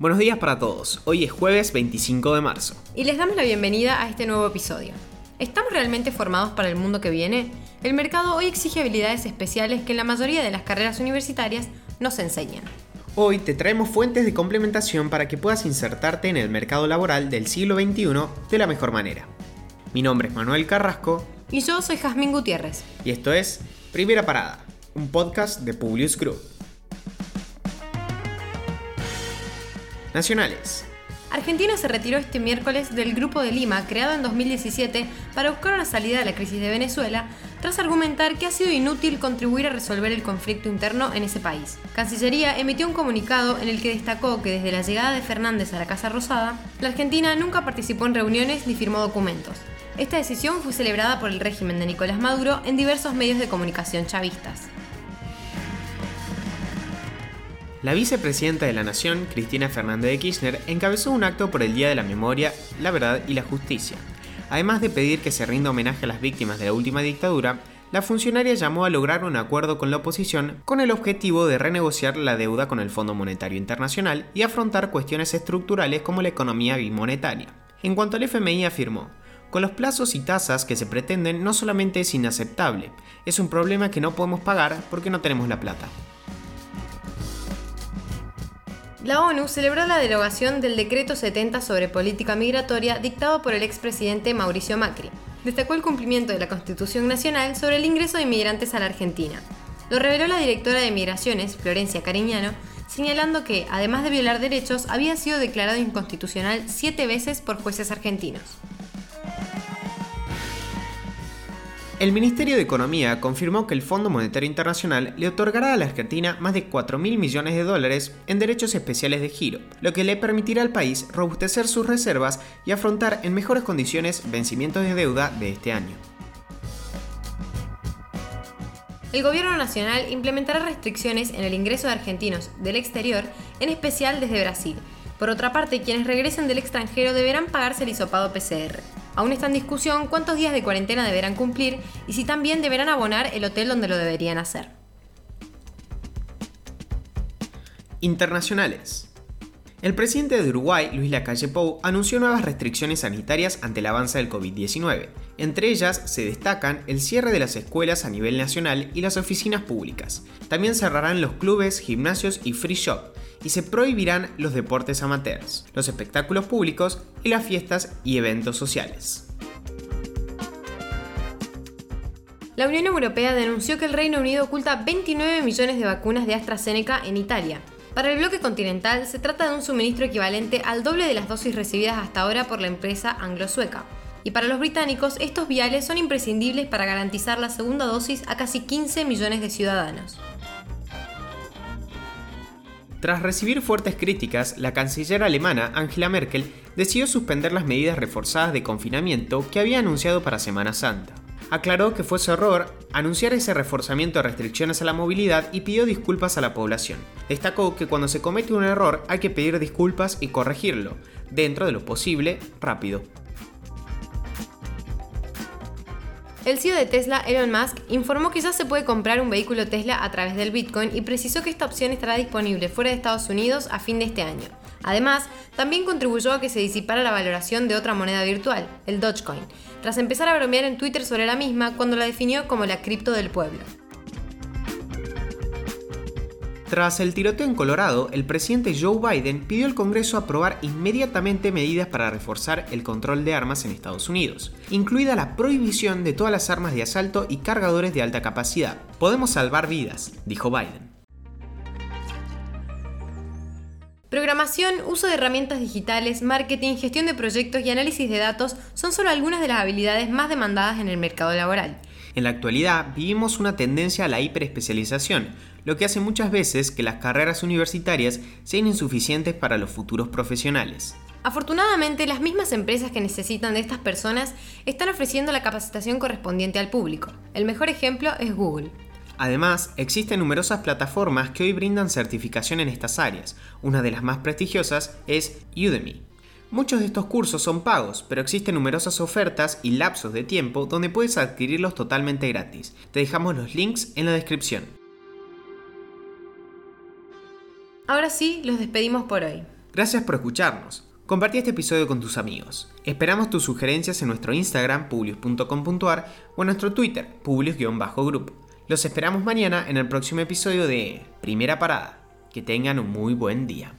Buenos días para todos, hoy es jueves 25 de marzo. Y les damos la bienvenida a este nuevo episodio. ¿Estamos realmente formados para el mundo que viene? El mercado hoy exige habilidades especiales que en la mayoría de las carreras universitarias no se enseñan. Hoy te traemos fuentes de complementación para que puedas insertarte en el mercado laboral del siglo XXI de la mejor manera. Mi nombre es Manuel Carrasco. Y yo soy Jazmín Gutiérrez. Y esto es Primera Parada, un podcast de Publius Group. Nacionales. Argentina se retiró este miércoles del Grupo de Lima, creado en 2017 para buscar una salida de la crisis de Venezuela, tras argumentar que ha sido inútil contribuir a resolver el conflicto interno en ese país. Cancillería emitió un comunicado en el que destacó que desde la llegada de Fernández a la Casa Rosada, la Argentina nunca participó en reuniones ni firmó documentos. Esta decisión fue celebrada por el régimen de Nicolás Maduro en diversos medios de comunicación chavistas. La vicepresidenta de la Nación, Cristina Fernández de Kirchner, encabezó un acto por el Día de la Memoria, la Verdad y la Justicia. Además de pedir que se rinda homenaje a las víctimas de la última dictadura, la funcionaria llamó a lograr un acuerdo con la oposición con el objetivo de renegociar la deuda con el Fondo Monetario Internacional y afrontar cuestiones estructurales como la economía bimonetaria. En cuanto al FMI afirmó, con los plazos y tasas que se pretenden no solamente es inaceptable, es un problema que no podemos pagar porque no tenemos la plata. La ONU celebró la derogación del Decreto 70 sobre política migratoria dictado por el expresidente Mauricio Macri. Destacó el cumplimiento de la Constitución Nacional sobre el ingreso de inmigrantes a la Argentina. Lo reveló la directora de Migraciones, Florencia Cariñano, señalando que, además de violar derechos, había sido declarado inconstitucional siete veces por jueces argentinos. El Ministerio de Economía confirmó que el Fondo Monetario Internacional le otorgará a la Argentina más de 4 mil millones de dólares en derechos especiales de giro, lo que le permitirá al país robustecer sus reservas y afrontar en mejores condiciones vencimientos de deuda de este año. El Gobierno Nacional implementará restricciones en el ingreso de argentinos del exterior, en especial desde Brasil. Por otra parte, quienes regresen del extranjero deberán pagarse el hisopado PCR. Aún está en discusión cuántos días de cuarentena deberán cumplir y si también deberán abonar el hotel donde lo deberían hacer. Internacionales. El presidente de Uruguay, Luis Lacalle Pou, anunció nuevas restricciones sanitarias ante el avance del COVID-19. Entre ellas se destacan el cierre de las escuelas a nivel nacional y las oficinas públicas. También cerrarán los clubes, gimnasios y free shop, y se prohibirán los deportes amateurs, los espectáculos públicos y las fiestas y eventos sociales. La Unión Europea denunció que el Reino Unido oculta 29 millones de vacunas de AstraZeneca en Italia. Para el bloque continental se trata de un suministro equivalente al doble de las dosis recibidas hasta ahora por la empresa anglo-sueca. Y para los británicos, estos viales son imprescindibles para garantizar la segunda dosis a casi 15 millones de ciudadanos. Tras recibir fuertes críticas, la canciller alemana Angela Merkel decidió suspender las medidas reforzadas de confinamiento que había anunciado para Semana Santa. Aclaró que fue su error anunciar ese reforzamiento de restricciones a la movilidad y pidió disculpas a la población. Destacó que cuando se comete un error hay que pedir disculpas y corregirlo, dentro de lo posible, rápido. El CEO de Tesla, Elon Musk, informó que ya se puede comprar un vehículo Tesla a través del Bitcoin y precisó que esta opción estará disponible fuera de Estados Unidos a fin de este año. Además, también contribuyó a que se disipara la valoración de otra moneda virtual, el Dogecoin, tras empezar a bromear en Twitter sobre la misma cuando la definió como la cripto del pueblo. Tras el tiroteo en Colorado, el presidente Joe Biden pidió al Congreso aprobar inmediatamente medidas para reforzar el control de armas en Estados Unidos, incluida la prohibición de todas las armas de asalto y cargadores de alta capacidad. Podemos salvar vidas, dijo Biden. Programación, uso de herramientas digitales, marketing, gestión de proyectos y análisis de datos son solo algunas de las habilidades más demandadas en el mercado laboral. En la actualidad vivimos una tendencia a la hiperespecialización, lo que hace muchas veces que las carreras universitarias sean insuficientes para los futuros profesionales. Afortunadamente, las mismas empresas que necesitan de estas personas están ofreciendo la capacitación correspondiente al público. El mejor ejemplo es Google. Además, existen numerosas plataformas que hoy brindan certificación en estas áreas. Una de las más prestigiosas es Udemy. Muchos de estos cursos son pagos, pero existen numerosas ofertas y lapsos de tiempo donde puedes adquirirlos totalmente gratis. Te dejamos los links en la descripción. Ahora sí, los despedimos por hoy. Gracias por escucharnos. Compartí este episodio con tus amigos. Esperamos tus sugerencias en nuestro Instagram, publius.com.ar o en nuestro Twitter, publius-group. Los esperamos mañana en el próximo episodio de Primera Parada. Que tengan un muy buen día.